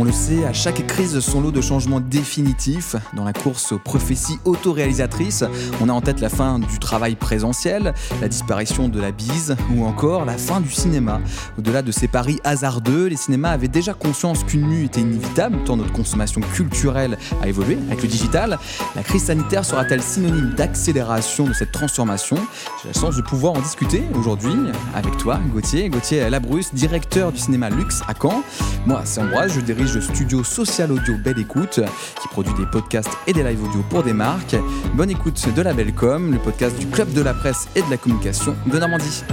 On le sait, à chaque crise, son lot de changements définitifs. Dans la course aux prophéties autoréalisatrices, on a en tête la fin du travail présentiel, la disparition de la bise ou encore la fin du cinéma. Au-delà de ces paris hasardeux, les cinémas avaient déjà conscience qu'une mue était inévitable tant notre consommation culturelle a évolué avec le digital. La crise sanitaire sera-t-elle synonyme d'accélération de cette transformation? J'ai la chance de pouvoir en discuter aujourd'hui avec toi, Gauthier. Gauthier Labrousse, directeur du cinéma Luxe à Caen. Moi, c'est Ambroise, je dirige studio Social Audio Belle Écoute, qui produit des podcasts et des live audio pour des marques. Bonne écoute de la Bellecom, le podcast du Club de la presse et de la communication de Normandie.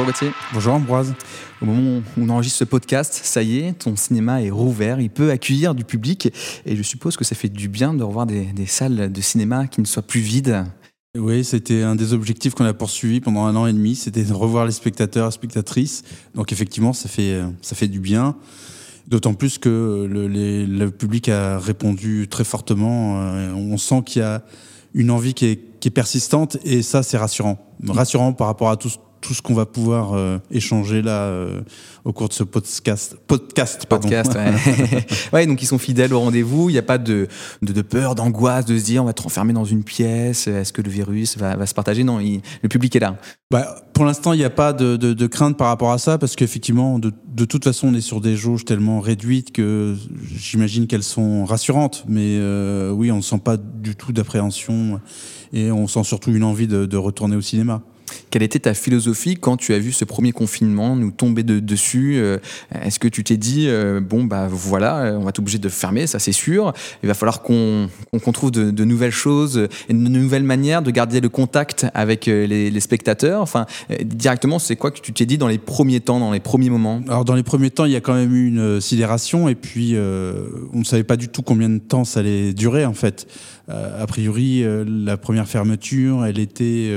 Bonjour Gauthier. Bonjour Ambroise. Au moment où on enregistre ce podcast, ça y est, ton cinéma est rouvert, il peut accueillir du public et je suppose que ça fait du bien de revoir des, salles de cinéma qui ne soient plus vides. Oui, c'était un des objectifs qu'on a poursuivi pendant un an et demi, c'était de revoir les spectateurs et spectatrices. Donc effectivement, ça fait, ça fait du bien. D'autant plus que le, le, public a répondu très fortement. Euh, on sent qu'il y a une envie qui est, qui est persistante et ça, c'est rassurant. Rassurant par rapport à tout, tout ce qu'on va pouvoir euh, échanger là euh, au cours de ce podcast. Podcast, pardon. Podcast, ouais. ouais. donc ils sont fidèles au rendez-vous. Il n'y a pas de, de, de peur, d'angoisse, de se dire on va être enfermé dans une pièce. Est-ce que le virus va, va se partager? Non, le public est là. Bah, pour l'instant, il n'y a pas de, de, crainte par rapport à ça parce qu'effectivement, de, de, toute façon, on est sur des jauges tellement réduites que j'imagine qu'elles sont rassurantes. Mais euh, oui, on ne sent pas du tout d'appréhension et on sent surtout une envie de retourner au cinéma. Quelle était ta philosophie quand tu as vu ce premier confinement nous tomber de, dessus euh, Est-ce que tu t'es dit, euh, bon, bah voilà, on va être obligé de fermer, ça c'est sûr. Il va falloir qu'on trouve de, nouvelles choses de nouvelles manières de garder le contact avec euh, les, spectateurs. Enfin, directement, c'est quoi que tu t'es dit dans les premiers temps, dans les premiers moments? Alors, dans les premiers temps, il y a quand même eu une sidération et puis on ne savait pas du tout combien de temps ça allait durer en fait. a priori, la première fermeture, elle était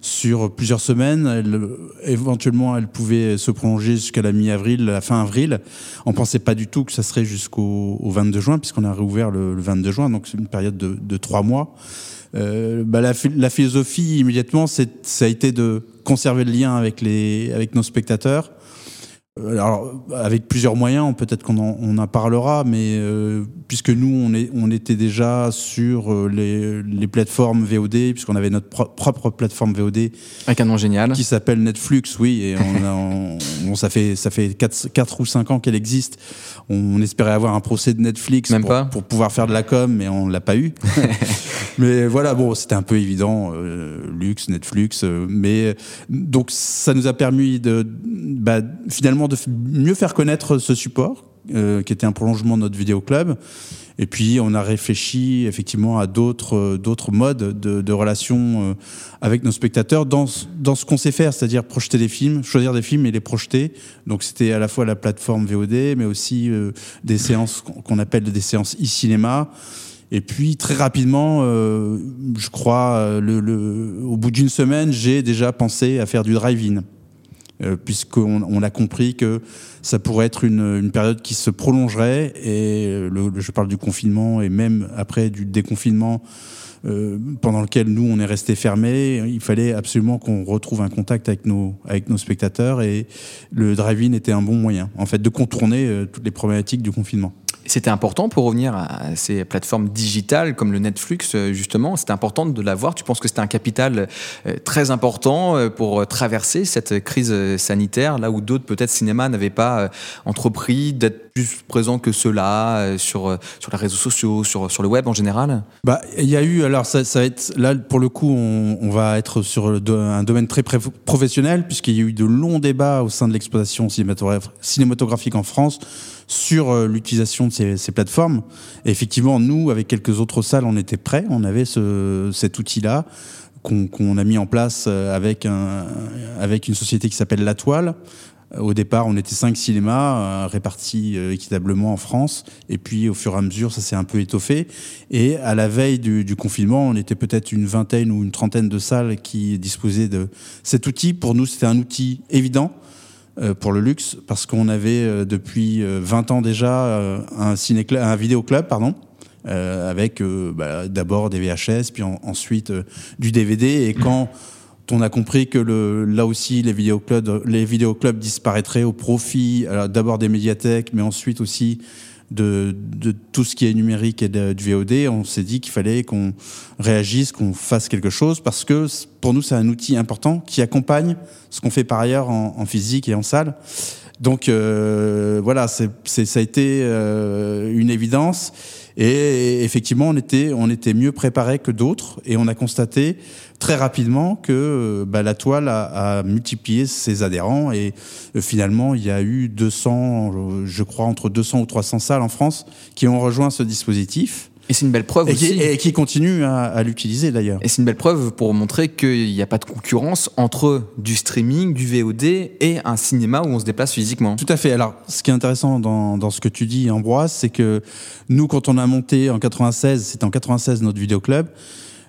sur plusieurs semaines. Elle, éventuellement, elle pouvait se prolonger jusqu'à la mi-avril, la fin avril. On pensait pas du tout que ça serait jusqu'au 22 juin, puisqu'on a réouvert le, 22 juin, donc c'est une période de, trois mois. Euh, bah la, la, philosophie immédiatement, ça a été de conserver le lien avec les avec nos spectateurs, alors, avec plusieurs moyens, peut-être qu'on en, on en parlera, mais euh, puisque nous, on, est, on était déjà sur euh, les, les plateformes VOD, puisqu'on avait notre propre plateforme VOD. Avec un nom génial. Qui s'appelle Netflix, oui, et on, on, ça fait, ça fait 4, 4 ou 5 ans qu'elle existe. On, espérait avoir un procès de Netflix Même pour, pas. pour pouvoir faire de la com, mais on l'a pas eu. mais voilà, bon, c'était un peu évident, luxe, Netflix, mais donc ça nous a permis de, bah, finalement, de mieux faire connaître ce support, euh, qui était un prolongement de notre vidéo club. Et puis, on a réfléchi effectivement à d'autres euh, d'autres modes de, de relation euh, avec nos spectateurs dans, dans ce qu'on sait faire, c'est-à-dire projeter des films, choisir des films et les projeter. Donc, c'était à la fois la plateforme VOD, mais aussi des séances qu'on appelle des séances e-cinéma. Et puis très rapidement, je crois, le, au bout d'une semaine, j'ai déjà pensé à faire du drive-in. Euh, puisqu'on on a compris que ça pourrait être une, période qui se prolongerait. Et le, je parle du confinement et même après du déconfinement. Euh, pendant lequel nous on est resté fermé, il fallait absolument qu'on retrouve un contact avec nos avec nos spectateurs et le drive-in était un bon moyen en fait de contourner euh, toutes les problématiques du confinement. C'était important pour revenir à ces plateformes digitales comme le Netflix, euh, justement. C'était important de l'avoir. Tu penses que c'était un capital euh, très important euh, pour traverser cette crise sanitaire, là où d'autres, peut-être cinéma, n'avaient pas entrepris d'être plus présents que cela sur, sur les réseaux sociaux, sur, sur le web en général bah, Il y a eu, alors ça, va être, là pour le coup, on, on va être sur un domaine très professionnel, puisqu'il y a eu de longs débats au sein de l'exploitation cinématographique en France sur euh, l'utilisation de ces, plateformes. Et effectivement, nous, avec quelques autres salles, on était prêts. On avait ce, cet outil-là qu'on a mis en place euh, avec, un, avec une société qui s'appelle La Toile. Au départ, on était cinq cinémas euh, répartis équitablement en France, et puis au fur et à mesure, ça s'est un peu étoffé. Et à la veille du, confinement, on était peut-être une vingtaine ou une trentaine de salles qui disposaient de cet outil. Pour nous, c'était un outil évident euh, pour le luxe parce qu'on avait euh, depuis 20 euh, ans déjà un, ciné club pardon avec bah, d'abord des VHS, puis ensuite du DVD. Et quand on a compris que le, là aussi les vidéoclubs, les vidéoclubs disparaîtraient au profit d'abord des médiathèques, mais ensuite aussi de, de, tout ce qui est numérique et de, du VOD, on s'est dit qu'il fallait qu'on réagisse, qu'on fasse quelque chose, parce que pour nous, c'est un outil important qui accompagne ce qu'on fait par ailleurs en, en, physique et en salle. Donc euh, voilà, c'est, ça a été euh, une évidence. Et effectivement, on était, on était mieux préparé que d'autres, et on a constaté très rapidement que bah, la toile a, a, multiplié ses adhérents, et euh, finalement, il y a eu 200, je crois, entre 200 ou 300 salles en France qui ont rejoint ce dispositif. Et c'est une belle preuve et aussi. Qui, et qui continue à, à l'utiliser d'ailleurs. Et c'est une belle preuve pour montrer qu'il n'y a pas de concurrence entre du streaming, du VOD et un cinéma où on se déplace physiquement. Tout à fait. Alors, ce qui est intéressant dans, dans ce que tu dis, Ambroise, c'est que nous, quand on a monté en 96, c'était en 96 notre vidéoclub,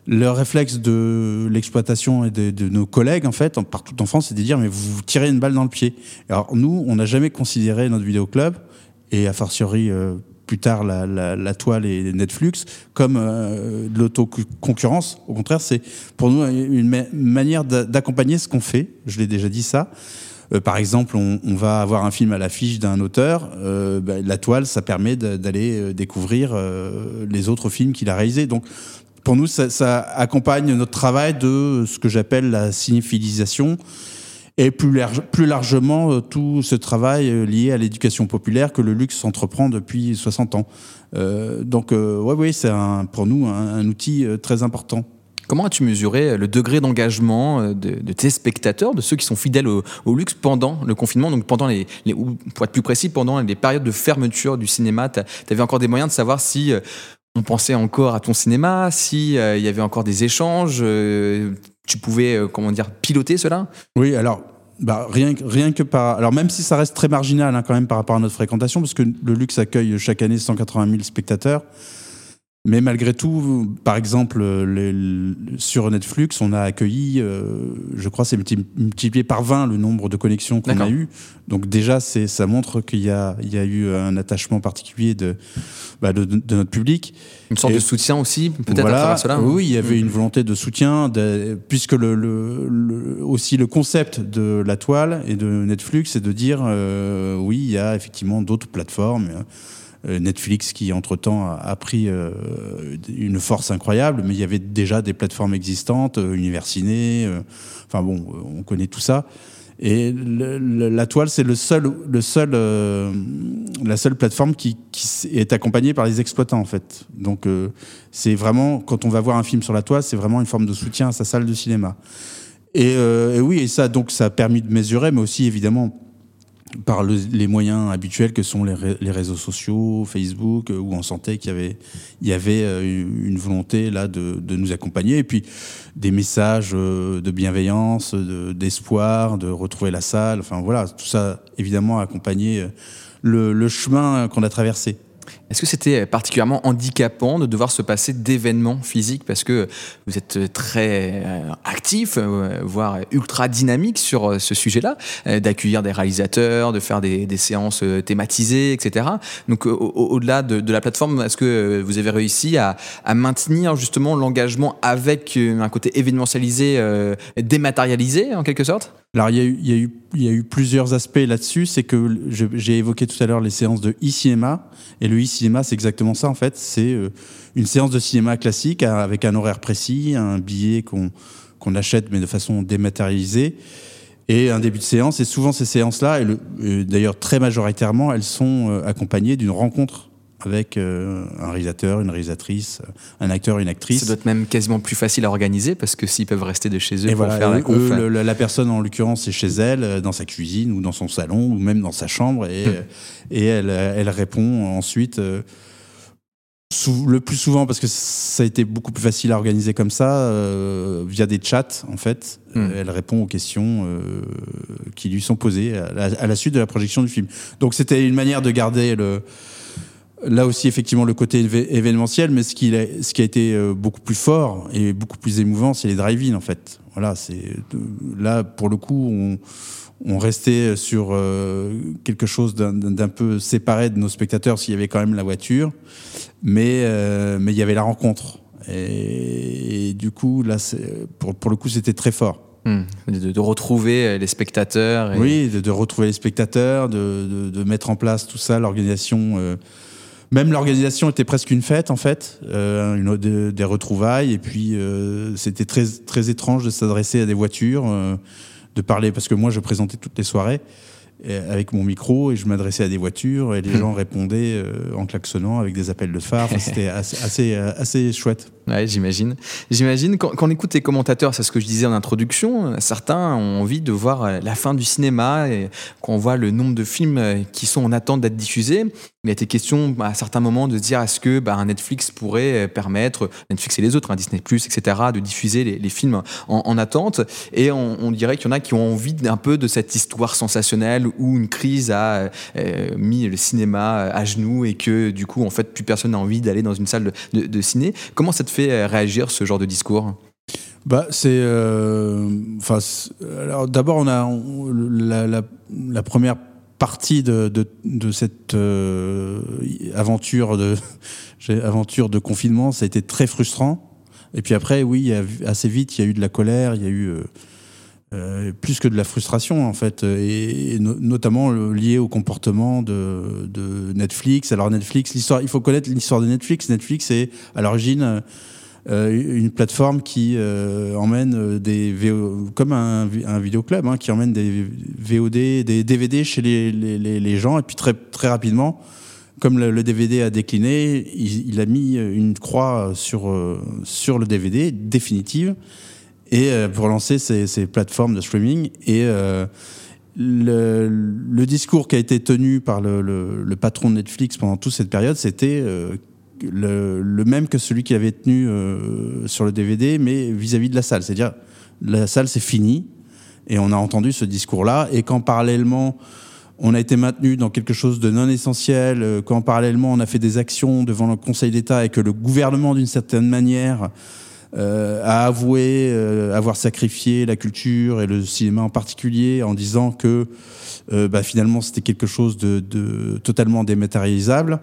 le réflexe de l'exploitation et de, de, nos collègues, en fait, partout en France, c'est de dire, mais vous, vous tirez une balle dans le pied. Alors, nous, on n'a jamais considéré notre vidéoclub, et a fortiori, euh, plus tard la, la, la, toile et Netflix comme euh, de l'autoconcurrence. Au contraire, c'est pour nous une ma manière d'accompagner ce qu'on fait. Je l'ai déjà dit ça. Euh, par exemple, on, on, va avoir un film à l'affiche d'un auteur. Euh, bah, la toile, ça permet d'aller euh, découvrir euh, les autres films qu'il a réalisés. Donc, pour nous, ça, ça, accompagne notre travail de ce que j'appelle la cinéphilisation et plus, large, plus largement euh, tout ce travail euh, lié à l'éducation populaire que le luxe entreprend depuis 60 ans. Euh, donc, euh, ouais, oui, c'est pour nous un, outil euh, très important. Comment as-tu mesuré le degré d'engagement de, tes spectateurs, de ceux qui sont fidèles au, au luxe pendant le confinement, donc pendant les, ou pour être plus précis, pendant les périodes de fermeture du cinéma? Tu avais encore des moyens de savoir si on pensait encore à ton cinéma, si il y avait encore des échanges tu pouvais, comment dire, piloter cela? Oui, alors bah, rien, rien que par. Alors, même si ça reste très marginal hein, quand même par rapport à notre fréquentation, parce que le luxe accueille chaque année 180 000 spectateurs. Mais malgré tout, par exemple, les, sur Netflix, on a accueilli, euh, je crois, c'est multiplié par 20 le nombre de connexions qu'on a eu. Donc déjà, ça montre qu'il y a, il y a eu un attachement particulier de, bah, de, de, notre public. Une sorte Et, de soutien aussi, peut-être voilà, à travers cela. Oui, il y avait mmh. une volonté de soutien, de, puisque le, le, le, aussi le concept de la toile et de Netflix, c'est de dire, euh, oui, il y a effectivement d'autres plateformes. Netflix qui entre-temps a, pris euh, une force incroyable, mais il y avait déjà des plateformes existantes, euh, Universiné, euh, enfin bon, on connaît tout ça. Et la toile, c'est le seul, le seul, euh, la seule plateforme qui, est accompagnée par les exploitants en fait. Donc euh, c'est vraiment quand on va voir un film sur la toile, c'est vraiment une forme de soutien à sa salle de cinéma. Et, euh, et oui, et ça donc ça a permis de mesurer, mais aussi évidemment par le, les moyens habituels que sont les, réseaux sociaux, Facebook, euh, où on sentait qu'il y avait, il y avait euh, une volonté là de, de, nous accompagner, et puis des messages euh, de bienveillance, d'espoir, de, retrouver la salle, enfin voilà, tout ça évidemment a accompagné le chemin qu'on a traversé. Est-ce que c'était particulièrement handicapant de devoir se passer d'événements physiques parce que vous êtes très actif, voire ultra dynamique sur ce sujet-là, d'accueillir des réalisateurs, de faire des, des séances thématisées, etc. Donc au-delà de, de, la plateforme, est-ce que vous avez réussi à, à maintenir justement l'engagement avec un côté événementialisé, dématérialisé en quelque sorte? Alors, il y, a eu, plusieurs aspects là-dessus. C'est que j'ai évoqué tout à l'heure les séances de e-cinéma. Et le e-cinéma, c'est exactement ça, en fait. C'est euh, une séance de cinéma classique avec un horaire précis, un billet qu'on qu achète, mais de façon dématérialisée, et un début de séance. Et souvent, ces séances-là, d'ailleurs très majoritairement, elles sont euh, accompagnées d'une rencontre avec euh, un réalisateur, une réalisatrice, un acteur, une actrice. Ça doit être même quasiment plus facile à organiser parce que s'ils peuvent rester de chez eux et pour voilà, faire la conf. Eux, le, la personne en l'occurrence est chez elle, euh, dans sa cuisine ou dans son salon ou même dans sa chambre et, mmh. et elle, elle répond ensuite. Euh, le plus souvent parce que ça a été beaucoup plus facile à organiser comme ça euh, via des chats en fait mmh. elle répond aux questions euh, qui lui sont posées à la, à la, suite de la projection du film donc c'était une manière de garder le là aussi effectivement le côté événementiel mais ce qui a, ce qui a été euh, beaucoup plus fort et beaucoup plus émouvant c'est les drive-in en fait voilà c'est là pour le coup on on restait sur quelque chose d'un peu séparé de nos spectateurs s'il y avait quand même la voiture, mais mais il y avait la rencontre. Et, du coup, là, pour, pour le coup, c'était très fort. Hmm. De, retrouver les spectateurs. Oui, de, retrouver les spectateurs, de, de, mettre en place tout ça, l'organisation. Euh, même l'organisation était presque une fête en fait, euh, une, des retrouvailles. Et puis euh, c'était très très étrange de s'adresser à des voitures, de parler parce que moi je présentais toutes les soirées avec mon micro et je m'adressais à des voitures et les gens répondaient en klaxonnant avec des appels de phare. C'était assez, assez, assez chouette. Ouais, j'imagine. J'imagine, quand, on écoute les commentateurs, c'est ce que je disais en introduction, certains ont envie de voir euh, la fin du cinéma et quand on voit le nombre de films euh, qui sont en attente d'être diffusés, il a été question à certains moments de dire est-ce que bah, Netflix pourrait euh, permettre, Netflix et les autres, hein, Disney+, etc., de diffuser les, films en, attente. Et on, dirait qu'il y en a qui ont envie d'un peu de cette histoire sensationnelle où une crise a mis le cinéma à genoux et que du coup, en fait, plus personne n'a envie d'aller dans une salle de, de, de ciné. Comment ça te fait euh, réagir ce genre de discours? Bah, c'est. Euh, d'abord, on a la, première partie de, de, cette euh, aventure, de, aventure de confinement, ça a été très frustrant. Et puis après, oui, assez vite, il y a eu de la colère, il y a eu plus que de la frustration, en fait, et, notamment lié au comportement de, Netflix. Alors, Netflix, l'histoire, il faut connaître l'histoire de Netflix. Netflix est à l'origine euh, une plateforme qui euh, emmène euh, des VO, comme un, un vidéoclub, hein, qui emmène des VOD, des DVD chez les, les, gens, et puis très, très rapidement, comme le, DVD a décliné, il, a mis une croix sur, sur le DVD définitive et pour lancer ces, plateformes de streaming. Et le, le, discours qui a été tenu par le, patron de Netflix pendant toute cette période, c'était le, même que celui qui avait tenu euh, sur le DVD, mais vis-à-vis de la salle. C'est-à-dire, la salle, c'est fini, et on a entendu ce discours-là, et quand parallèlement, on a été maintenu dans quelque chose de non essentiel, euh, quand parallèlement, on a fait des actions devant le Conseil d'État, et que le gouvernement, d'une certaine manière, euh, a avoué avoir sacrifié la culture et le cinéma en particulier en disant que bah, finalement c'était quelque chose de, de totalement dématérialisable.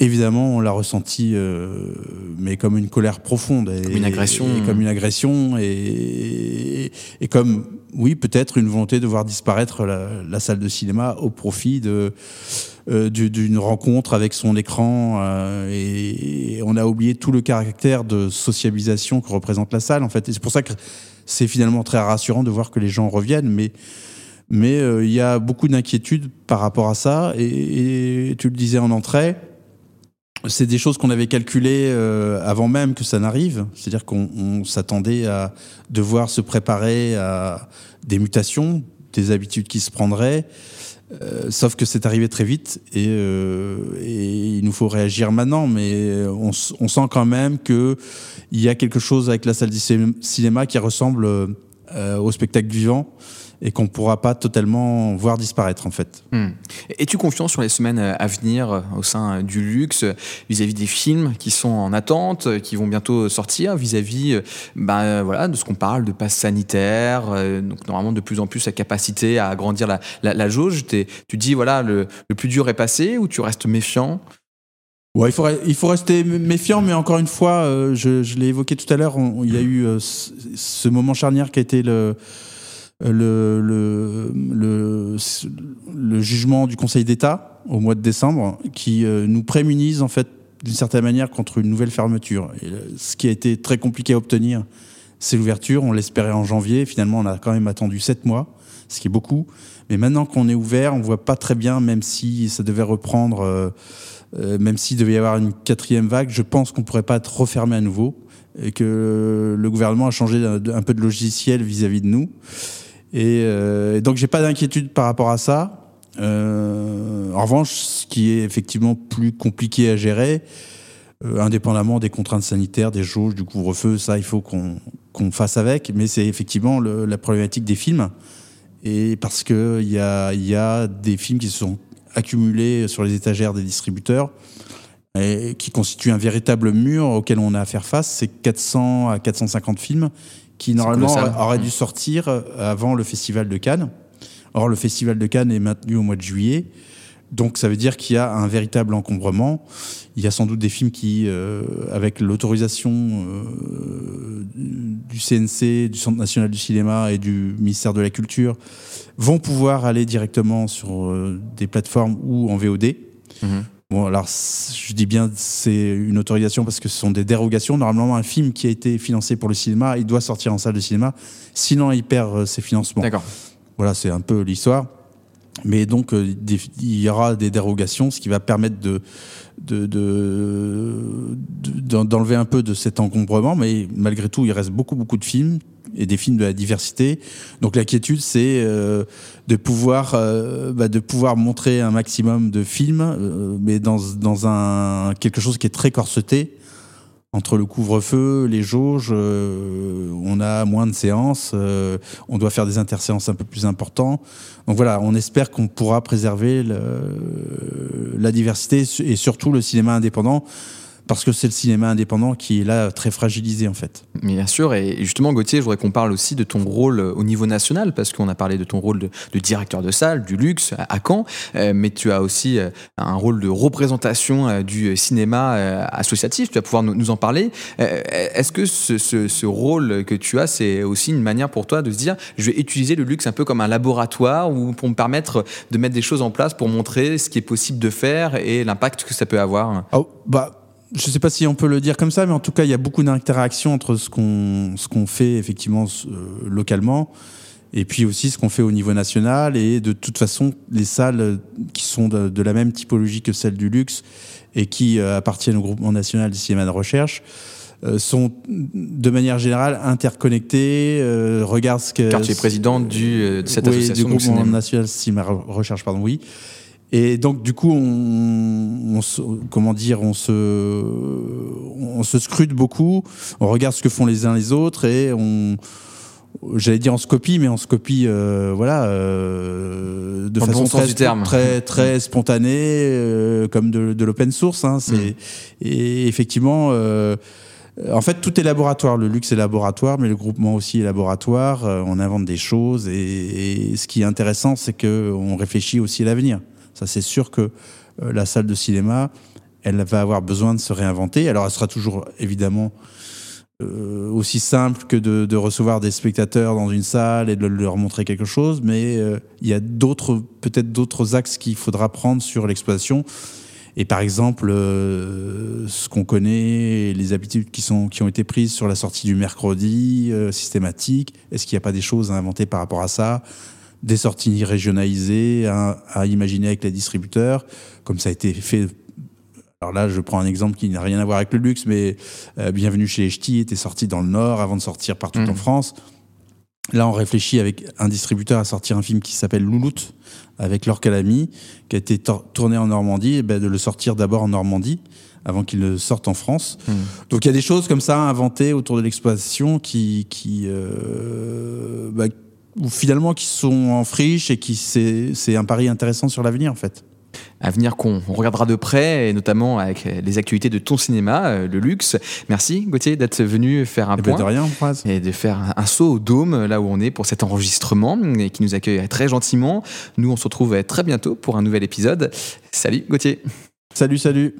Évidemment, on l'a ressenti, euh, mais comme une colère profonde. Et, une agression. Et, comme une agression, et, et comme, oui, peut-être une volonté de voir disparaître la, salle de cinéma au profit de euh, d'une rencontre avec son écran. Euh, et, on a oublié tout le caractère de sociabilisation que représente la salle, en fait. C'est pour ça que c'est finalement très rassurant de voir que les gens reviennent, mais mais il y a beaucoup d'inquiétudes par rapport à ça. Et, tu le disais en entrée c'est des choses qu'on avait calculées euh, avant même que ça n'arrive. C'est-à-dire qu'on s'attendait à devoir se préparer à des mutations, des habitudes qui se prendraient. Euh, sauf que c'est arrivé très vite et, euh, et, il nous faut réagir maintenant. Mais on, on sent quand même qu'il y a quelque chose avec la salle du cinéma qui ressemble au spectacle vivant et qu'on ne pourra pas totalement voir disparaître en fait. Hmm. Es-tu confiant sur les semaines à venir euh, au sein du luxe vis-à-vis des films qui sont en attente, qui vont bientôt sortir, vis-à-vis ben, voilà, de ce qu'on parle de passe sanitaire, euh, donc normalement de plus en plus la capacité à agrandir la, la, jauge? Tu dis voilà le, le plus dur est passé ou tu restes méfiant? Ouais, il, faut, il faut rester méfiant, mais encore une fois, je, je l'ai évoqué tout à l'heure, il y a eu ce moment charnière qui a été le, le, le, le, le jugement du Conseil d'État au mois de décembre qui euh, nous prémunise en fait d'une certaine manière contre une nouvelle fermeture. Et euh, ce qui a été très compliqué à obtenir, c'est l'ouverture. On l'espérait en janvier. Finalement, on a quand même attendu sept mois, ce qui est beaucoup. Mais maintenant qu'on est ouvert, on voit pas très bien, même si ça devait reprendre, euh, même s'il devait y avoir une quatrième vague, je pense qu'on pourrait pas être refermé à nouveau et que le gouvernement a changé un, peu de logiciel vis-à-vis -vis de nous. Euh, et, donc j'ai pas d'inquiétude par rapport à ça. Euh, en revanche, ce qui est effectivement plus compliqué à gérer, euh, indépendamment des contraintes sanitaires, des jauges, du couvre-feu, ça il faut qu'on fasse avec. Mais c'est effectivement la problématique des films. Et parce qu'il y a, y a des films qui se sont accumulés sur les étagères des distributeurs et qui constituent un véritable mur auquel on a à faire face. C'est 400 à 450 films qui normalement aurait dû sortir euh, avant le festival de Cannes. Or, le Festival de Cannes est maintenu au mois de juillet. Donc ça veut dire qu'il y a un véritable encombrement. Il y a sans doute des films qui, euh, avec l'autorisation euh, du CNC, du Centre national du cinéma et du ministère de la Culture, vont pouvoir aller directement sur euh, des plateformes ou en VOD. Mhm. Bon, alors je dis bien c'est une autorisation parce que ce sont des dérogations. Normalement, un film qui a été financé pour le cinéma, il doit sortir en salle de cinéma, sinon il perd ses financements. D'accord. Voilà, c'est un peu l'histoire. Mais donc, euh, il y aura des dérogations, ce qui va permettre de, d'enlever un peu de cet encombrement. Mais malgré tout, il reste beaucoup, beaucoup de films et des films de la diversité. Donc l'inquiétude, c'est euh, de pouvoir euh, bah, de pouvoir montrer un maximum de films, mais dans, dans un quelque chose qui est très corseté entre le couvre-feu, les jauges, euh, on a moins de séances, euh, on doit faire des interséances un peu plus importantes. Donc voilà, on espère qu'on pourra préserver la diversité et surtout le cinéma indépendant parce que c'est le cinéma indépendant qui est là très fragilisé en fait. Bien sûr, et justement Gauthier, je voudrais qu'on parle aussi de ton rôle au niveau national, parce qu'on a parlé de ton rôle de, directeur de salle, du luxe à Caen, euh, mais tu as aussi euh, un rôle de représentation euh, du cinéma associatif, tu vas pouvoir nous, en parler. Est-ce que ce, rôle que tu as, c'est aussi une manière pour toi de se dire, je vais utiliser le luxe un peu comme un laboratoire, ou pour me permettre de mettre des choses en place pour montrer ce qui est possible de faire et l'impact que ça peut avoir? Oh, bah je ne sais pas si on peut le dire comme ça, mais en tout cas, il y a beaucoup d'interactions entre ce qu'on ce qu'on fait effectivement euh, localement et puis aussi ce qu'on fait au niveau national. Et de toute façon, les salles qui sont de, la même typologie que celles du luxe et qui euh, appartiennent au groupement national du cinéma de recherche euh, sont de manière générale interconnectées. regarde ce que. Car tu es président du, de cette association du groupement national cinéma recherche, pardon, oui. Et donc, du coup, on, comment dire, on se, on se scrute beaucoup, on regarde ce que font les uns les autres et on, j'allais dire on se copie, mais on se copie, euh, voilà, euh, de façon très, très, très spontanée, euh, comme de, de l'open source. Hein, c'est, mm. Et effectivement, en fait, tout est laboratoire. Le luxe est laboratoire, mais le groupement aussi est laboratoire. on invente des choses, et, et ce qui est intéressant, c'est que on réfléchit aussi à l'avenir. C'est sûr que euh, la salle de cinéma, elle va avoir besoin de se réinventer. Alors, elle sera toujours évidemment euh, aussi simple que de, recevoir des spectateurs dans une salle et de leur montrer quelque chose, mais euh, il y a d'autres, peut-être d'autres axes qu'il faudra prendre sur l'exploitation. Et par exemple, ce qu'on connaît, les habitudes qui, sont, qui ont été prises sur la sortie du mercredi systématique, est-ce qu'il n'y a pas des choses à inventer par rapport à ça? Des sorties régionalisées à, imaginer avec les distributeurs, comme ça a été fait. Alors là, je prends un exemple qui n'a rien à voir avec le luxe, mais euh, Bienvenue chez les Ch'tis était sorti dans le Nord avant de sortir partout en mmh. France. Là, on réfléchit avec un distributeur à sortir un film qui s'appelle Louloute avec Laure Calamy, qui a été tourné en Normandie, et ben de le sortir d'abord en Normandie avant qu'il ne sorte en France. Mmh. Donc il y a des choses comme ça inventées autour de l'exploitation qui, qui, euh, bah, ou finalement qui sont en friche et qui c'est un pari intéressant sur l'avenir en fait. Avenir qu'on regardera de près, et notamment avec les actualités de ton cinéma, euh, le luxe. Merci Gauthier d'être venu faire un et eh ben, point. De rien, et de faire un saut au dôme, là où on est pour cet enregistrement, et qui nous accueille très gentiment. Nous, on se retrouve très bientôt pour un nouvel épisode. Salut Gauthier. Salut, salut.